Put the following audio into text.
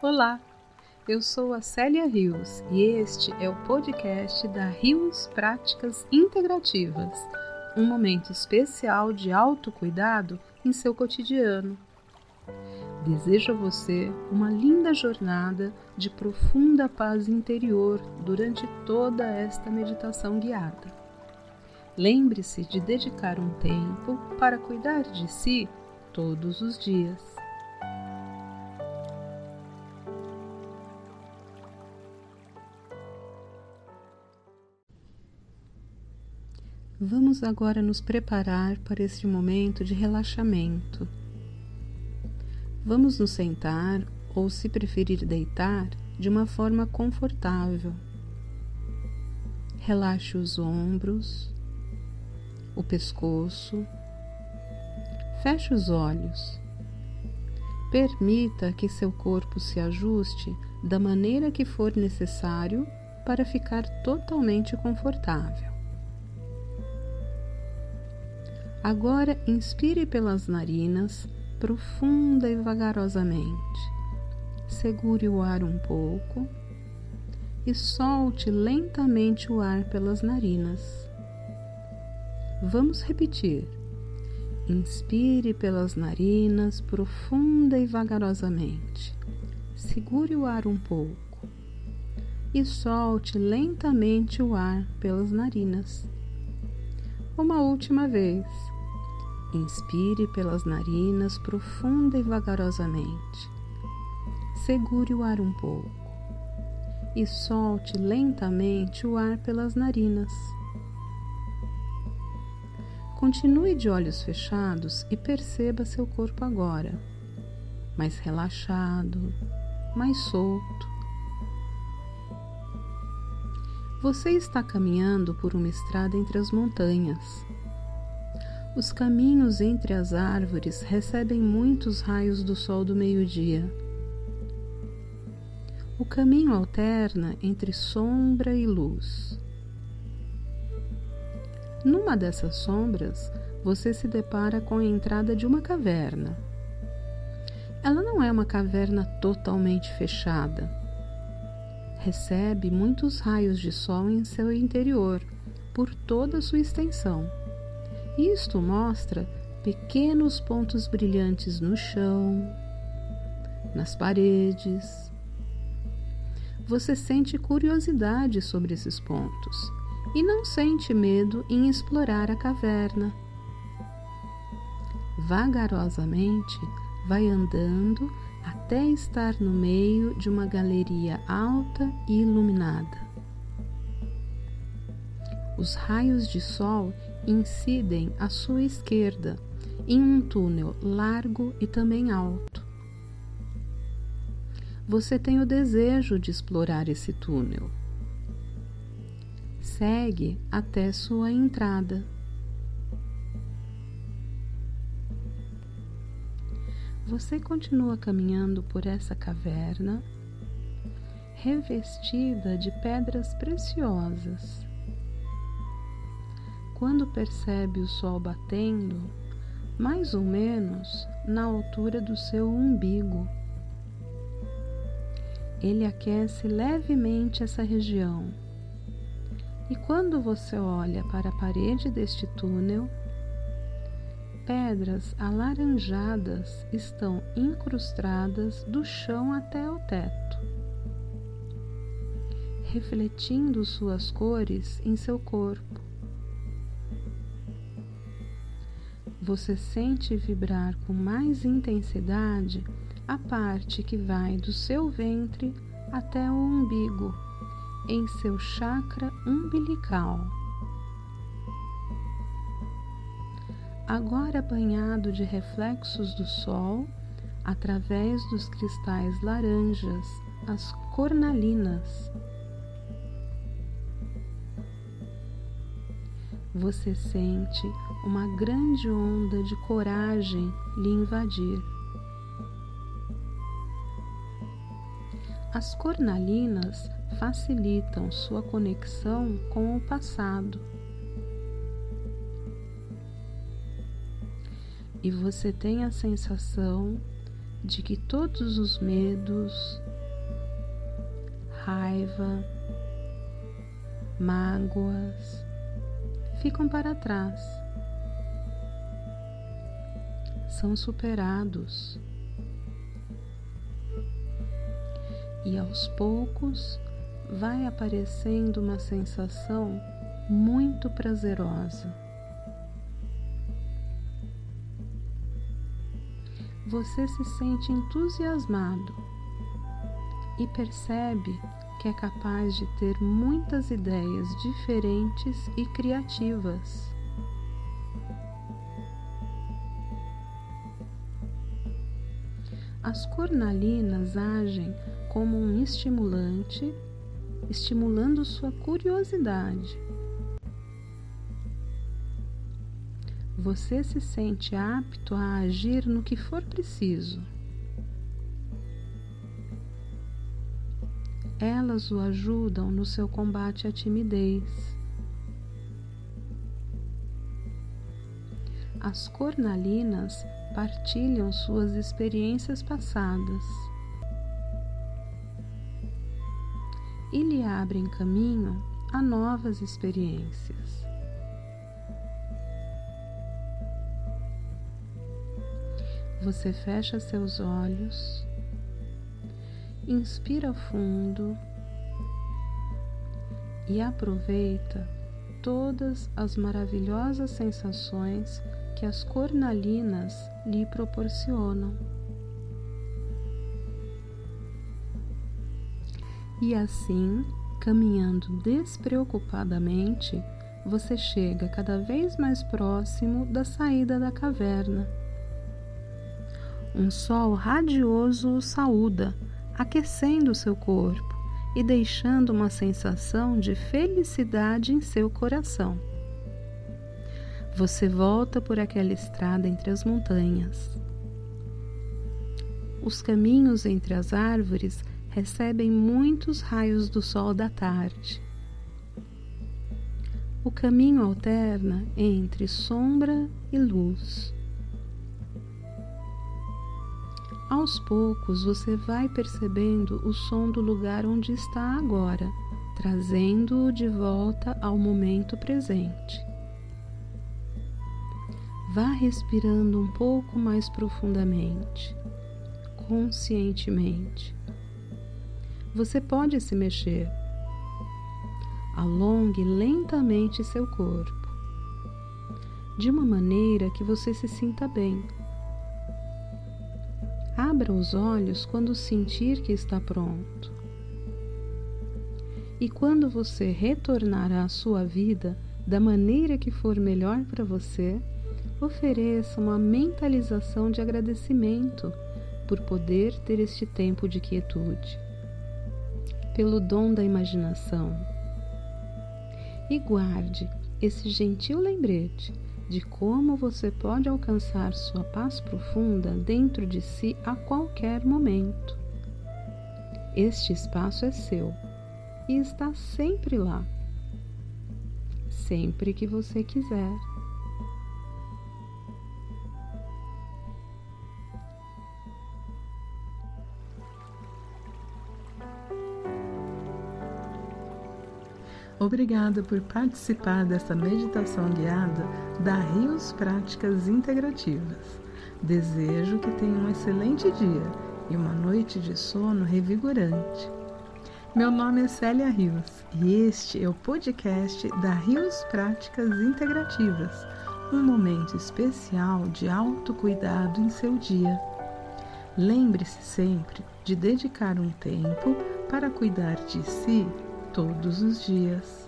Olá, eu sou a Célia Rios e este é o podcast da Rios Práticas Integrativas, um momento especial de autocuidado em seu cotidiano. Desejo a você uma linda jornada de profunda paz interior durante toda esta meditação guiada. Lembre-se de dedicar um tempo para cuidar de si todos os dias. Vamos agora nos preparar para este momento de relaxamento. Vamos nos sentar ou, se preferir, deitar de uma forma confortável. Relaxe os ombros, o pescoço, feche os olhos. Permita que seu corpo se ajuste da maneira que for necessário para ficar totalmente confortável. Agora inspire pelas narinas, profunda e vagarosamente. Segure o ar um pouco e solte lentamente o ar pelas narinas. Vamos repetir. Inspire pelas narinas, profunda e vagarosamente. Segure o ar um pouco e solte lentamente o ar pelas narinas. Uma última vez. Inspire pelas narinas profunda e vagarosamente. Segure o ar um pouco e solte lentamente o ar pelas narinas. Continue de olhos fechados e perceba seu corpo agora, mais relaxado, mais solto. Você está caminhando por uma estrada entre as montanhas. Os caminhos entre as árvores recebem muitos raios do sol do meio-dia. O caminho alterna entre sombra e luz. Numa dessas sombras, você se depara com a entrada de uma caverna. Ela não é uma caverna totalmente fechada recebe muitos raios de sol em seu interior, por toda a sua extensão. Isto mostra pequenos pontos brilhantes no chão, nas paredes. Você sente curiosidade sobre esses pontos e não sente medo em explorar a caverna. Vagarosamente vai andando até estar no meio de uma galeria alta e iluminada. Os raios de sol incidem à sua esquerda em um túnel largo e também alto. Você tem o desejo de explorar esse túnel. Segue até sua entrada. Você continua caminhando por essa caverna revestida de pedras preciosas. Quando percebe o sol batendo, mais ou menos na altura do seu umbigo, ele aquece levemente essa região. E quando você olha para a parede deste túnel, pedras alaranjadas estão incrustadas do chão até o teto, refletindo suas cores em seu corpo. Você sente vibrar com mais intensidade a parte que vai do seu ventre até o umbigo, em seu chakra umbilical. agora banhado de reflexos do sol através dos cristais laranjas, as cornalinas. Você sente uma grande onda de coragem lhe invadir. As cornalinas facilitam sua conexão com o passado. E você tem a sensação de que todos os medos, raiva, mágoas ficam para trás, são superados. E aos poucos vai aparecendo uma sensação muito prazerosa. Você se sente entusiasmado e percebe que é capaz de ter muitas ideias diferentes e criativas. As cornalinas agem como um estimulante, estimulando sua curiosidade. Você se sente apto a agir no que for preciso. Elas o ajudam no seu combate à timidez. As cornalinas partilham suas experiências passadas e lhe abrem caminho a novas experiências. Você fecha seus olhos Inspira fundo e aproveita todas as maravilhosas sensações que as cornalinas lhe proporcionam. E assim, caminhando despreocupadamente, você chega cada vez mais próximo da saída da caverna. Um sol radioso o saúda aquecendo seu corpo e deixando uma sensação de felicidade em seu coração. Você volta por aquela estrada entre as montanhas. Os caminhos entre as árvores recebem muitos raios do sol da tarde. O caminho alterna entre sombra e luz. Aos poucos você vai percebendo o som do lugar onde está agora, trazendo-o de volta ao momento presente. Vá respirando um pouco mais profundamente, conscientemente. Você pode se mexer. Alongue lentamente seu corpo, de uma maneira que você se sinta bem Abra os olhos quando sentir que está pronto. E quando você retornar à sua vida da maneira que for melhor para você, ofereça uma mentalização de agradecimento por poder ter este tempo de quietude, pelo dom da imaginação. E guarde esse gentil lembrete de como você pode alcançar sua paz profunda dentro de si a qualquer momento. Este espaço é seu e está sempre lá, sempre que você quiser. Obrigada por participar dessa meditação guiada da Rios Práticas Integrativas. Desejo que tenha um excelente dia e uma noite de sono revigorante. Meu nome é Célia Rios e este é o podcast da Rios Práticas Integrativas, um momento especial de autocuidado em seu dia. Lembre-se sempre de dedicar um tempo para cuidar de si todos os dias.